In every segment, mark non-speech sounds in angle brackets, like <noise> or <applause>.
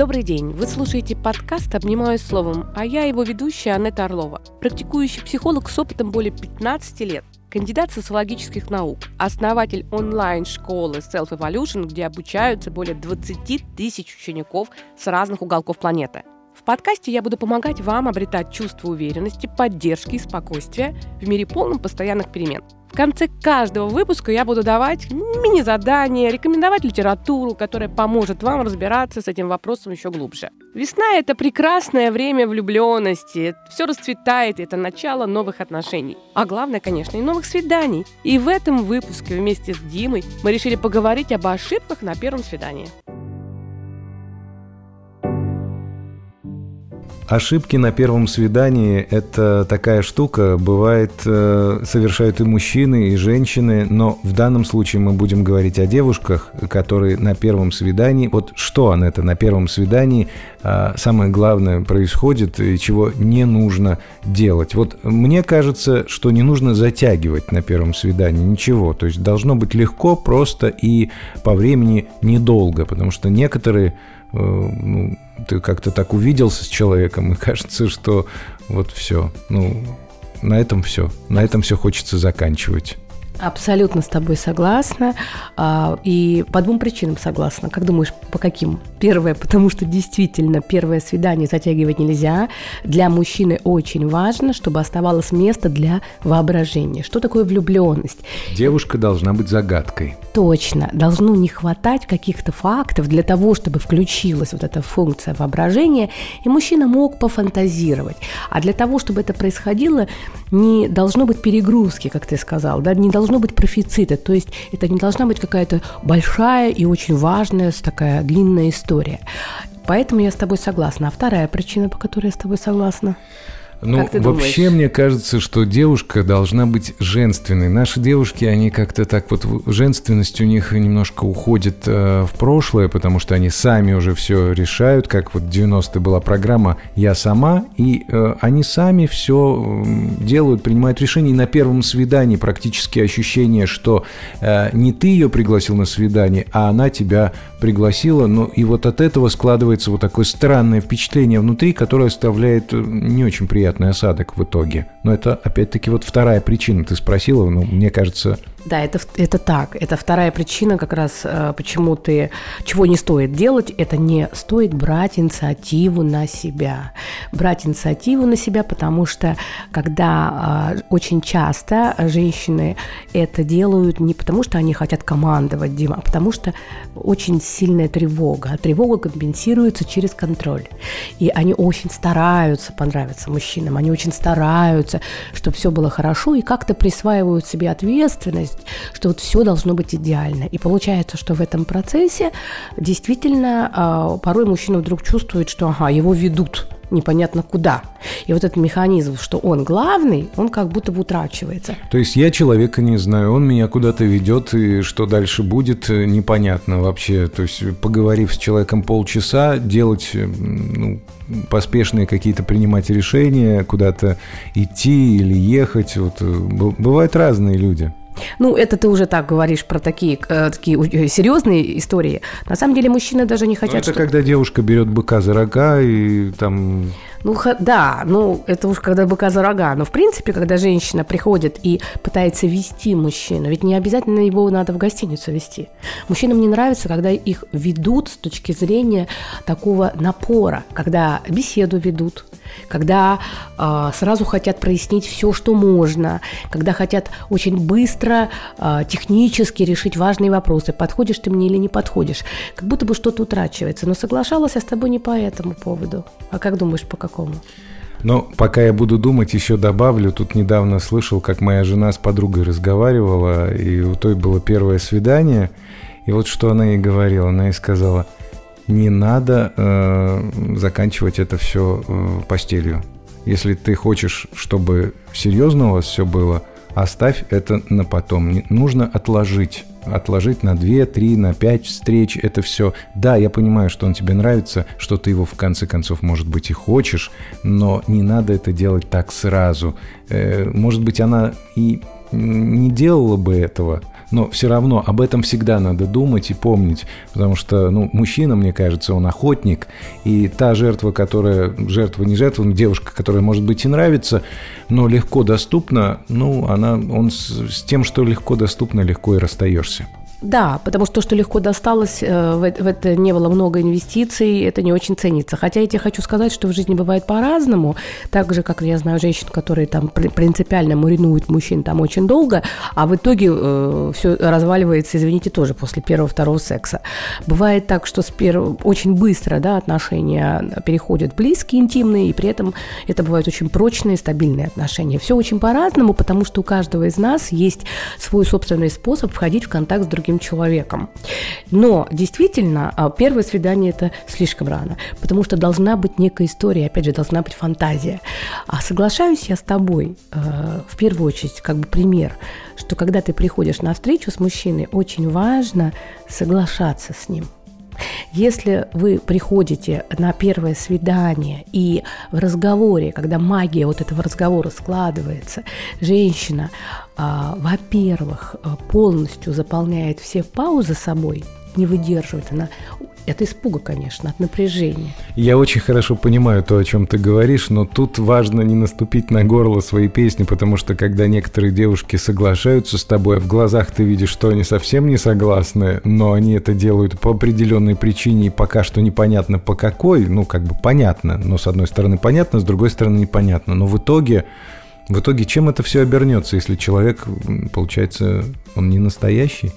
Добрый день! Вы слушаете подкаст «Обнимаюсь словом», а я его ведущая Анетта Орлова, практикующий психолог с опытом более 15 лет, кандидат социологических наук, основатель онлайн-школы Self Evolution, где обучаются более 20 тысяч учеников с разных уголков планеты. Подкасте я буду помогать вам обретать чувство уверенности, поддержки и спокойствия в мире полном постоянных перемен – в конце каждого выпуска я буду давать мини-задания, рекомендовать литературу, которая поможет вам разбираться с этим вопросом еще глубже. Весна — это прекрасное время влюбленности. Все расцветает, это начало новых отношений. А главное, конечно, и новых свиданий. И в этом выпуске вместе с Димой мы решили поговорить об ошибках на первом свидании. Ошибки на первом свидании – это такая штука, бывает, э, совершают и мужчины, и женщины, но в данном случае мы будем говорить о девушках, которые на первом свидании, вот что, это на первом свидании э, самое главное происходит и чего не нужно делать. Вот мне кажется, что не нужно затягивать на первом свидании ничего, то есть должно быть легко, просто и по времени недолго, потому что некоторые Э, ну, ты как-то так увиделся с человеком, и <laughs> кажется, что вот все. Ну, на этом все. На этом все хочется заканчивать. Абсолютно с тобой согласна. А, и по двум причинам согласна. Как думаешь, по каким? Первое, потому что действительно первое свидание затягивать нельзя. Для мужчины очень важно, чтобы оставалось место для воображения. Что такое влюбленность? Девушка должна быть загадкой. Точно. Должно не хватать каких-то фактов для того, чтобы включилась вот эта функция воображения, и мужчина мог пофантазировать. А для того, чтобы это происходило, не должно быть перегрузки, как ты сказал, да, не должно быть профицита, то есть это не должна быть какая-то большая и очень важная такая длинная история. Поэтому я с тобой согласна. А вторая причина, по которой я с тобой согласна? Ну, вообще, мне кажется, что девушка должна быть женственной. Наши девушки, они как-то так вот, женственность у них немножко уходит э, в прошлое, потому что они сами уже все решают, как вот в 90-е была программа «Я сама», и э, они сами все делают, принимают решения. И на первом свидании практически ощущение, что э, не ты ее пригласил на свидание, а она тебя пригласила. Ну, и вот от этого складывается вот такое странное впечатление внутри, которое оставляет э, не очень приятно неприятный осадок в итоге. Но это, опять-таки, вот вторая причина. Ты спросила, ну, мне кажется, да, это, это так. Это вторая причина как раз, э, почему ты, чего не стоит делать, это не стоит брать инициативу на себя. Брать инициативу на себя, потому что когда э, очень часто женщины это делают не потому, что они хотят командовать, Дима, а потому что очень сильная тревога. А тревога компенсируется через контроль. И они очень стараются понравиться мужчинам, они очень стараются, чтобы все было хорошо, и как-то присваивают себе ответственность есть, что вот все должно быть идеально. И получается, что в этом процессе действительно а, порой мужчина вдруг чувствует, что ага, его ведут непонятно куда. И вот этот механизм, что он главный, он как будто бы утрачивается. То есть я человека не знаю, он меня куда-то ведет, и что дальше будет, э, непонятно вообще. То есть поговорив с человеком полчаса, делать э, ну, поспешные какие-то принимать решения, куда-то идти или ехать. Вот, э, бывают разные люди. Ну, это ты уже так говоришь про такие, э, такие э, серьезные истории. На самом деле мужчины даже не хотят... Ну, это что... когда девушка берет быка за рога и там ну, да, ну, это уж когда быка за рога. Но, в принципе, когда женщина приходит и пытается вести мужчину, ведь не обязательно его надо в гостиницу вести. Мужчинам не нравится, когда их ведут с точки зрения такого напора, когда беседу ведут, когда э, сразу хотят прояснить все, что можно, когда хотят очень быстро, э, технически решить важные вопросы, подходишь ты мне или не подходишь, как будто бы что-то утрачивается. Но соглашалась я с тобой не по этому поводу. А как думаешь, по какому? Какому? Но пока я буду думать, еще добавлю. Тут недавно слышал, как моя жена с подругой разговаривала, и у той было первое свидание. И вот что она ей говорила. Она ей сказала, не надо э, заканчивать это все э, постелью. Если ты хочешь, чтобы серьезно у вас все было, оставь это на потом. Нужно отложить отложить на 2, 3, на 5 встреч, это все. Да, я понимаю, что он тебе нравится, что ты его в конце концов, может быть, и хочешь, но не надо это делать так сразу. Э, может быть, она и не делала бы этого, но все равно об этом всегда надо думать и помнить, потому что, ну, мужчина, мне кажется, он охотник, и та жертва, которая, жертва не жертва, но девушка, которая, может быть, и нравится, но легко доступна, ну, она, он с, с тем, что легко доступно, легко и расстаешься. Да, потому что то, что легко досталось, э, в это не было много инвестиций, это не очень ценится. Хотя я тебе хочу сказать, что в жизни бывает по-разному. Так же, как я знаю женщин, которые там принципиально маринуют мужчин там очень долго, а в итоге э, все разваливается, извините, тоже после первого-второго секса. Бывает так, что с перв... очень быстро да, отношения переходят близкие, интимные, и при этом это бывают очень прочные, стабильные отношения. Все очень по-разному, потому что у каждого из нас есть свой собственный способ входить в контакт с другим другим человеком. Но действительно, а, первое свидание это слишком рано, потому что должна быть некая история, опять же, должна быть фантазия. А соглашаюсь я с тобой, э, в первую очередь, как бы пример, что когда ты приходишь на встречу с мужчиной, очень важно соглашаться с ним – если вы приходите на первое свидание и в разговоре, когда магия вот этого разговора складывается, женщина, а, во-первых, полностью заполняет все паузы собой, не выдерживает, она от испуга, конечно, от напряжения. Я очень хорошо понимаю то, о чем ты говоришь, но тут важно не наступить на горло своей песни, потому что когда некоторые девушки соглашаются с тобой, а в глазах ты видишь, что они совсем не согласны, но они это делают по определенной причине, и пока что непонятно по какой, ну, как бы понятно, но с одной стороны понятно, с другой стороны непонятно, но в итоге в итоге чем это все обернется, если человек, получается, он не настоящий?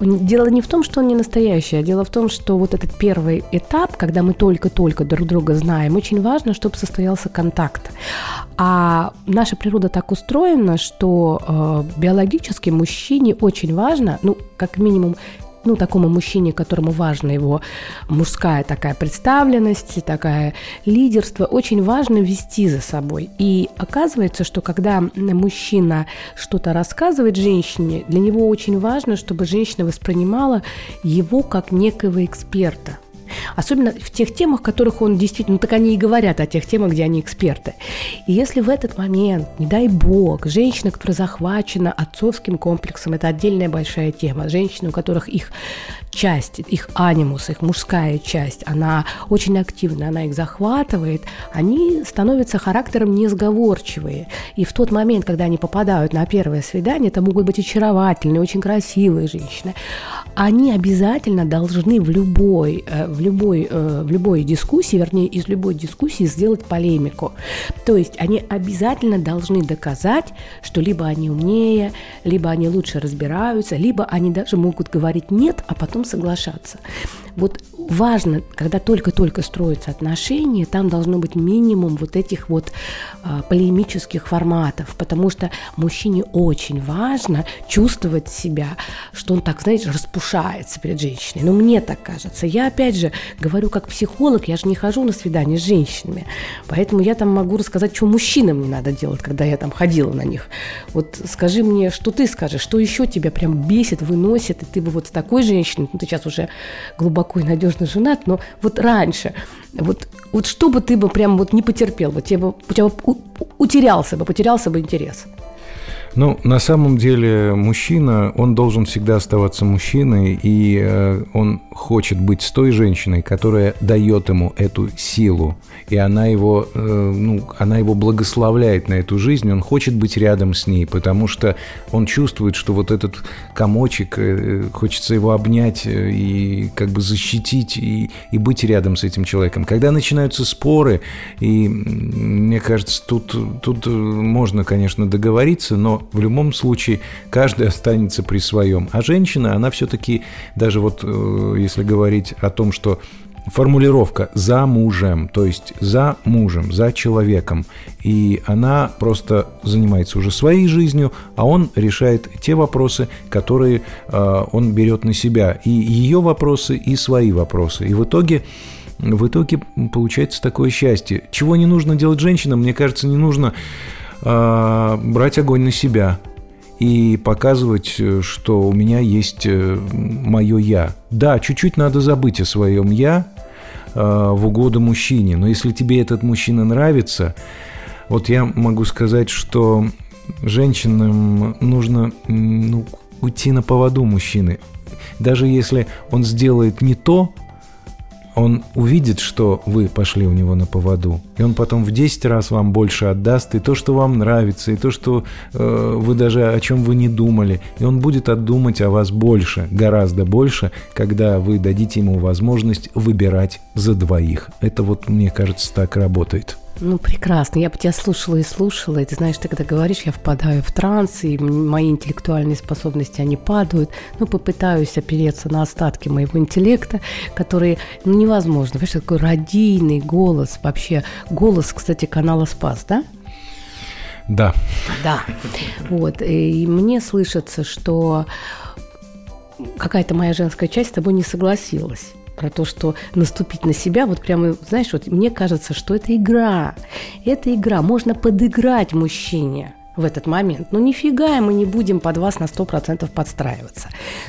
Дело не в том, что он не настоящий, а дело в том, что вот этот первый этап, когда мы только-только друг друга знаем, очень важно, чтобы состоялся контакт. А наша природа так устроена, что э, биологически мужчине очень важно, ну, как минимум, ну, такому мужчине, которому важна его мужская такая представленность, такая лидерство, очень важно вести за собой. И оказывается, что когда мужчина что-то рассказывает женщине, для него очень важно, чтобы женщина воспринимала его как некого эксперта – Особенно в тех темах, которых он действительно, ну так они и говорят о тех темах, где они эксперты. И если в этот момент, не дай бог, женщина, которая захвачена отцовским комплексом, это отдельная большая тема, женщины, у которых их часть, их анимус, их мужская часть, она очень активна, она их захватывает, они становятся характером несговорчивые. И в тот момент, когда они попадают на первое свидание, это могут быть очаровательные, очень красивые женщины, они обязательно должны в любой, э, в любой, э, в любой дискуссии, вернее, из любой дискуссии сделать полемику. То есть они обязательно должны доказать, что либо они умнее, либо они лучше разбираются, либо они даже могут говорить «нет», а потом соглашаться. Вот важно, когда только-только строятся отношения, там должно быть минимум вот этих вот а, полемических форматов, потому что мужчине очень важно чувствовать себя, что он так, знаете, распушается перед женщиной. Но мне так кажется. Я, опять же, говорю как психолог, я же не хожу на свидание с женщинами, поэтому я там могу рассказать, что мужчинам не надо делать, когда я там ходила на них. Вот скажи мне, что ты скажешь, что еще тебя прям бесит, выносит, и ты бы вот с такой женщиной, ну ты сейчас уже глубоко и надежно женат, но вот раньше, вот, вот что бы ты бы прям вот не потерпел, вот тебе бы, у тебя бы утерялся бы, потерялся бы интерес. Ну, на самом деле, мужчина, он должен всегда оставаться мужчиной, и э, он хочет быть с той женщиной, которая дает ему эту силу, и она его, э, ну, она его благословляет на эту жизнь, он хочет быть рядом с ней, потому что он чувствует, что вот этот комочек, э, хочется его обнять и как бы защитить, и, и быть рядом с этим человеком. Когда начинаются споры, и мне кажется, тут, тут можно, конечно, договориться, но в любом случае каждый останется при своем. А женщина, она все-таки, даже вот если говорить о том, что формулировка «за мужем», то есть «за мужем», «за человеком». И она просто занимается уже своей жизнью, а он решает те вопросы, которые э, он берет на себя. И ее вопросы, и свои вопросы. И в итоге в итоге получается такое счастье. Чего не нужно делать женщинам, мне кажется, не нужно э, брать огонь на себя и показывать, э, что у меня есть э, мое «я». Да, чуть-чуть надо забыть о своем «я» э, в угоду мужчине, но если тебе этот мужчина нравится, вот я могу сказать, что женщинам нужно ну, уйти на поводу мужчины. Даже если он сделает не то, он увидит, что вы пошли у него на поводу, и он потом в 10 раз вам больше отдаст, и то, что вам нравится, и то, что э, вы даже о чем вы не думали, и он будет отдумать о вас больше, гораздо больше, когда вы дадите ему возможность выбирать за двоих. Это вот, мне кажется, так работает. Ну, прекрасно. Я бы тебя слушала и слушала. И ты знаешь, ты когда говоришь, я впадаю в транс, и мои интеллектуальные способности, они падают. Ну, попытаюсь опереться на остатки моего интеллекта, которые, ну, невозможно. Понимаешь, такой радийный голос, вообще голос, кстати, канала «Спас», да? Да. Да. Вот. И мне слышится, что какая-то моя женская часть с тобой не согласилась про то, что наступить на себя, вот прямо, знаешь, вот мне кажется, что это игра. Это игра. Можно подыграть мужчине в этот момент. Ну, нифига мы не будем под вас на 100% подстраиваться.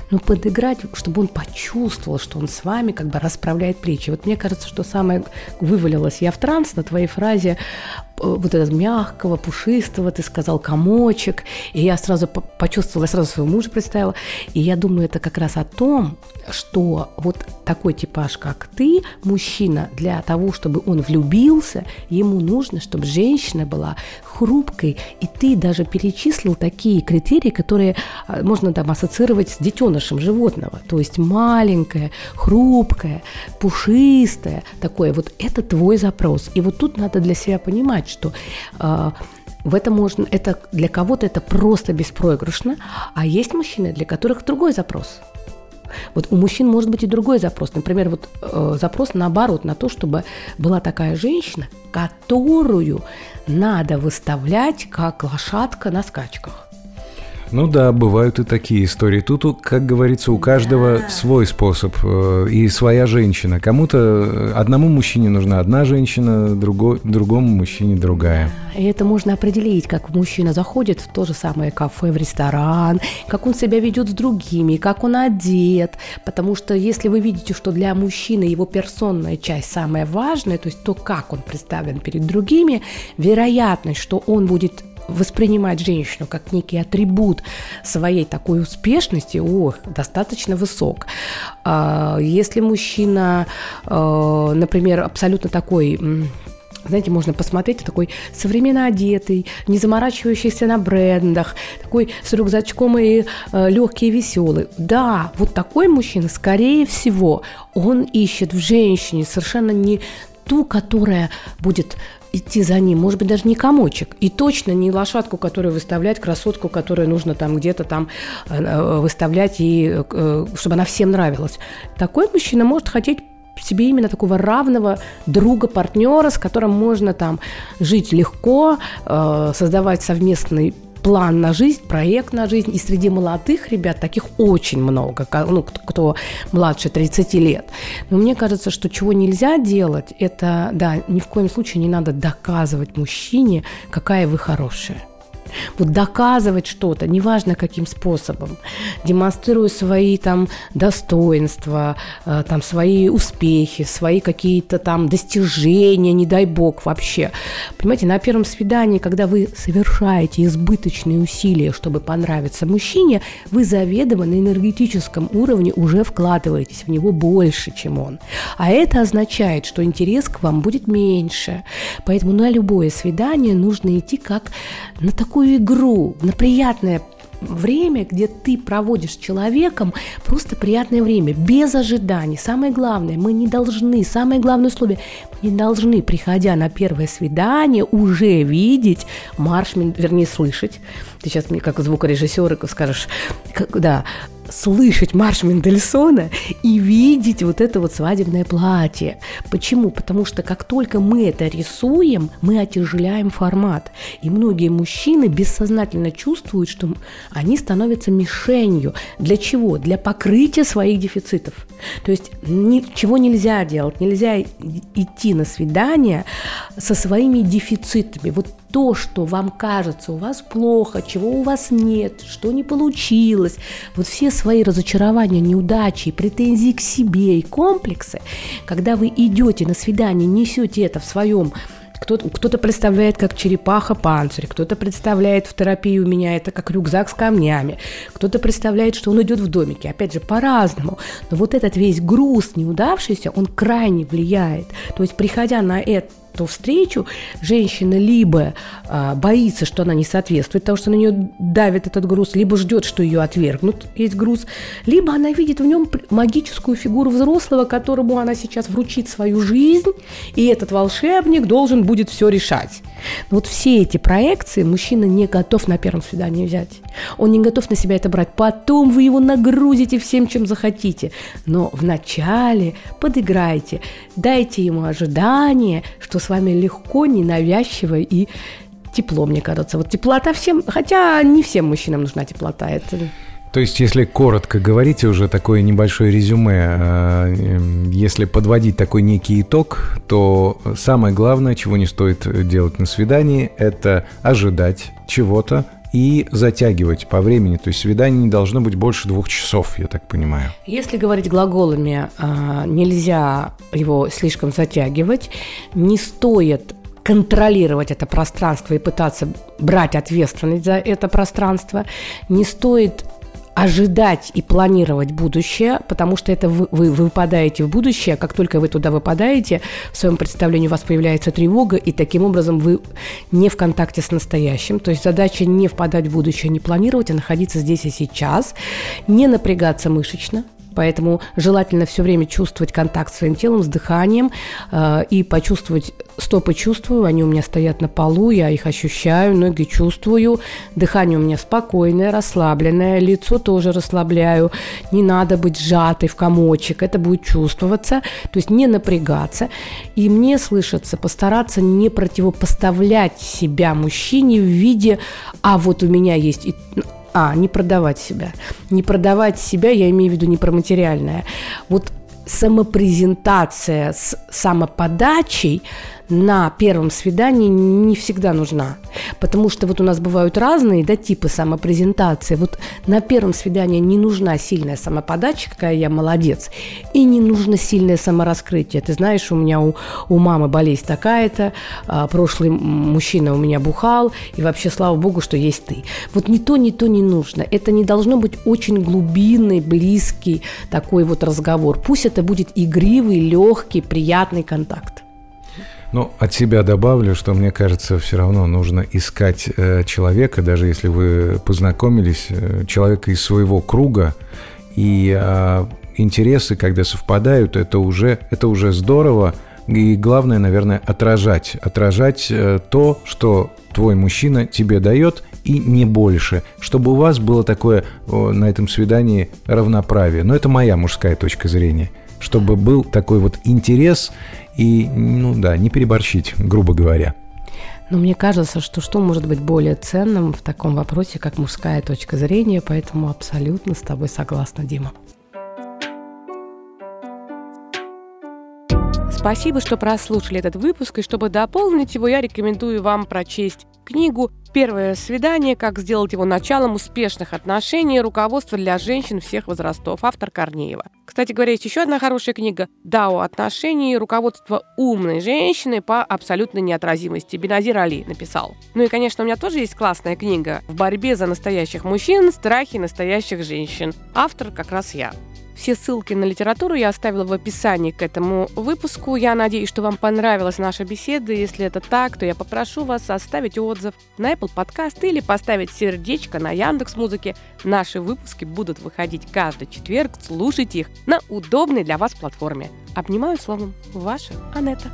Но подыграть, чтобы он почувствовал, что он с вами как бы расправляет плечи. Вот мне кажется, что самое вывалилось я в транс на твоей фразе вот этого мягкого, пушистого, ты сказал комочек, и я сразу почувствовала, я сразу своего мужа представила, и я думаю, это как раз о том, что вот такой типаж, как ты, мужчина, для того, чтобы он влюбился, ему нужно, чтобы женщина была хрупкой, и ты даже перечислил такие критерии, которые а, можно там ассоциировать с детенышем животного, то есть маленькая, хрупкая, пушистая, такое, вот. Это твой запрос. И вот тут надо для себя понимать, что э, в этом можно, это для кого-то это просто беспроигрышно, а есть мужчины, для которых другой запрос. Вот у мужчин может быть и другой запрос. Например, вот э, запрос наоборот на то, чтобы была такая женщина, которую надо выставлять как лошадка на скачках. Ну да, бывают и такие истории. Тут, как говорится, у каждого да. свой способ э, и своя женщина. Кому-то э, одному мужчине нужна одна женщина, другой, другому мужчине другая. И это можно определить, как мужчина заходит в то же самое кафе, в ресторан, как он себя ведет с другими, как он одет. Потому что если вы видите, что для мужчины его персонная часть самая важная, то есть то, как он представлен перед другими, вероятность, что он будет воспринимать женщину как некий атрибут своей такой успешности, ох, достаточно высок. А, если мужчина, а, например, абсолютно такой знаете, можно посмотреть, такой современно одетый, не заморачивающийся на брендах, такой с рюкзачком и э, легкий веселый. Да, вот такой мужчина, скорее всего, он ищет в женщине совершенно не ту, которая будет идти за ним, может быть, даже не комочек, и точно не лошадку, которую выставлять, красотку, которую нужно там где-то там э, э, выставлять, и э, чтобы она всем нравилась. Такой мужчина может хотеть себе именно такого равного друга, партнера, с которым можно там жить легко, создавать совместный план на жизнь, проект на жизнь. И среди молодых ребят таких очень много, ну, кто младше 30 лет. Но мне кажется, что чего нельзя делать, это, да, ни в коем случае не надо доказывать мужчине, какая вы хорошая. Вот доказывать что-то, неважно каким способом, демонстрируя свои там достоинства, э, там свои успехи, свои какие-то там достижения, не дай бог вообще. Понимаете, на первом свидании, когда вы совершаете избыточные усилия, чтобы понравиться мужчине, вы заведомо на энергетическом уровне уже вкладываетесь в него больше, чем он. А это означает, что интерес к вам будет меньше. Поэтому на любое свидание нужно идти как на такую такую игру, на приятное время, где ты проводишь с человеком просто приятное время, без ожиданий. Самое главное, мы не должны, самое главное условие, мы не должны, приходя на первое свидание, уже видеть марш, вернее, слышать. Ты сейчас мне как звукорежиссер скажешь, как, да, слышать марш Мендельсона и видеть вот это вот свадебное платье. Почему? Потому что как только мы это рисуем, мы отяжеляем формат. И многие мужчины бессознательно чувствуют, что они становятся мишенью. Для чего? Для покрытия своих дефицитов. То есть ничего нельзя делать, нельзя идти на свидание со своими дефицитами. Вот то, что вам кажется у вас плохо, чего у вас нет, что не получилось, вот все свои разочарования, неудачи, претензии к себе и комплексы, когда вы идете на свидание, несете это в своем Кто-то, кто представляет как черепаха панцирь, кто-то представляет в терапии у меня это как рюкзак с камнями, кто-то представляет, что он идет в домике. Опять же, по-разному. Но вот этот весь груз неудавшийся, он крайне влияет. То есть, приходя на это эту встречу женщина либо а, боится, что она не соответствует, потому что на нее давит этот груз, либо ждет, что ее отвергнут, есть груз, либо она видит в нем магическую фигуру взрослого, которому она сейчас вручит свою жизнь, и этот волшебник должен будет все решать. Но вот все эти проекции мужчина не готов на первом свидании взять. Он не готов на себя это брать. Потом вы его нагрузите всем, чем захотите. Но вначале подыграйте, дайте ему ожидание, что с вами легко, ненавязчиво и тепло, мне кажется. Вот теплота всем, хотя не всем мужчинам нужна теплота. Это то есть, если коротко говорить, уже такое небольшое резюме, э, если подводить такой некий итог, то самое главное, чего не стоит делать на свидании, это ожидать чего-то, и затягивать по времени. То есть свидание не должно быть больше двух часов, я так понимаю. Если говорить глаголами, э, нельзя его слишком затягивать. Не стоит контролировать это пространство и пытаться брать ответственность за это пространство. Не стоит ожидать и планировать будущее, потому что это вы, вы выпадаете в будущее, как только вы туда выпадаете, в своем представлении у вас появляется тревога, и таким образом вы не в контакте с настоящим. То есть задача не впадать в будущее, не планировать, а находиться здесь и сейчас, не напрягаться мышечно, Поэтому желательно все время чувствовать контакт с своим телом, с дыханием э, и почувствовать стопы чувствую, они у меня стоят на полу, я их ощущаю, ноги чувствую, дыхание у меня спокойное, расслабленное, лицо тоже расслабляю, не надо быть сжатой в комочек, это будет чувствоваться, то есть не напрягаться. И мне слышится постараться не противопоставлять себя мужчине в виде, а вот у меня есть и а, не продавать себя. Не продавать себя, я имею в виду не про материальное. Вот самопрезентация с самоподачей на первом свидании не всегда нужна. Потому что вот у нас бывают разные да, типы самопрезентации. Вот на первом свидании не нужна сильная самоподача, какая я молодец, и не нужно сильное самораскрытие. Ты знаешь, у меня у, у мамы болезнь такая-то, а, прошлый мужчина у меня бухал, и вообще, слава богу, что есть ты. Вот ни то, ни то не нужно. Это не должно быть очень глубинный, близкий такой вот разговор. Пусть это будет игривый, легкий, приятный контакт. Ну, от себя добавлю, что мне кажется, все равно нужно искать э, человека, даже если вы познакомились, э, человека из своего круга, и э, интересы, когда совпадают, это уже, это уже здорово. И главное, наверное, отражать. Отражать э, то, что твой мужчина тебе дает, и не больше. Чтобы у вас было такое о, на этом свидании равноправие. Но это моя мужская точка зрения. Чтобы был такой вот интерес и, ну да, не переборщить, грубо говоря. Но мне кажется, что что может быть более ценным в таком вопросе, как мужская точка зрения, поэтому абсолютно с тобой согласна, Дима. Спасибо, что прослушали этот выпуск, и чтобы дополнить его, я рекомендую вам прочесть книгу «Первое свидание. Как сделать его началом успешных отношений. Руководство для женщин всех возрастов». Автор Корнеева. Кстати говоря, есть еще одна хорошая книга «Дао отношений. Руководство умной женщины по абсолютной неотразимости». Беназир Али написал. Ну и, конечно, у меня тоже есть классная книга «В борьбе за настоящих мужчин. Страхи настоящих женщин». Автор как раз я. Все ссылки на литературу я оставила в описании к этому выпуску. Я надеюсь, что вам понравилась наша беседа. Если это так, то я попрошу вас оставить отзыв на Apple Podcast или поставить сердечко на Яндекс Музыке. Наши выпуски будут выходить каждый четверг. Слушайте их на удобной для вас платформе. Обнимаю словом. Ваша Анетта.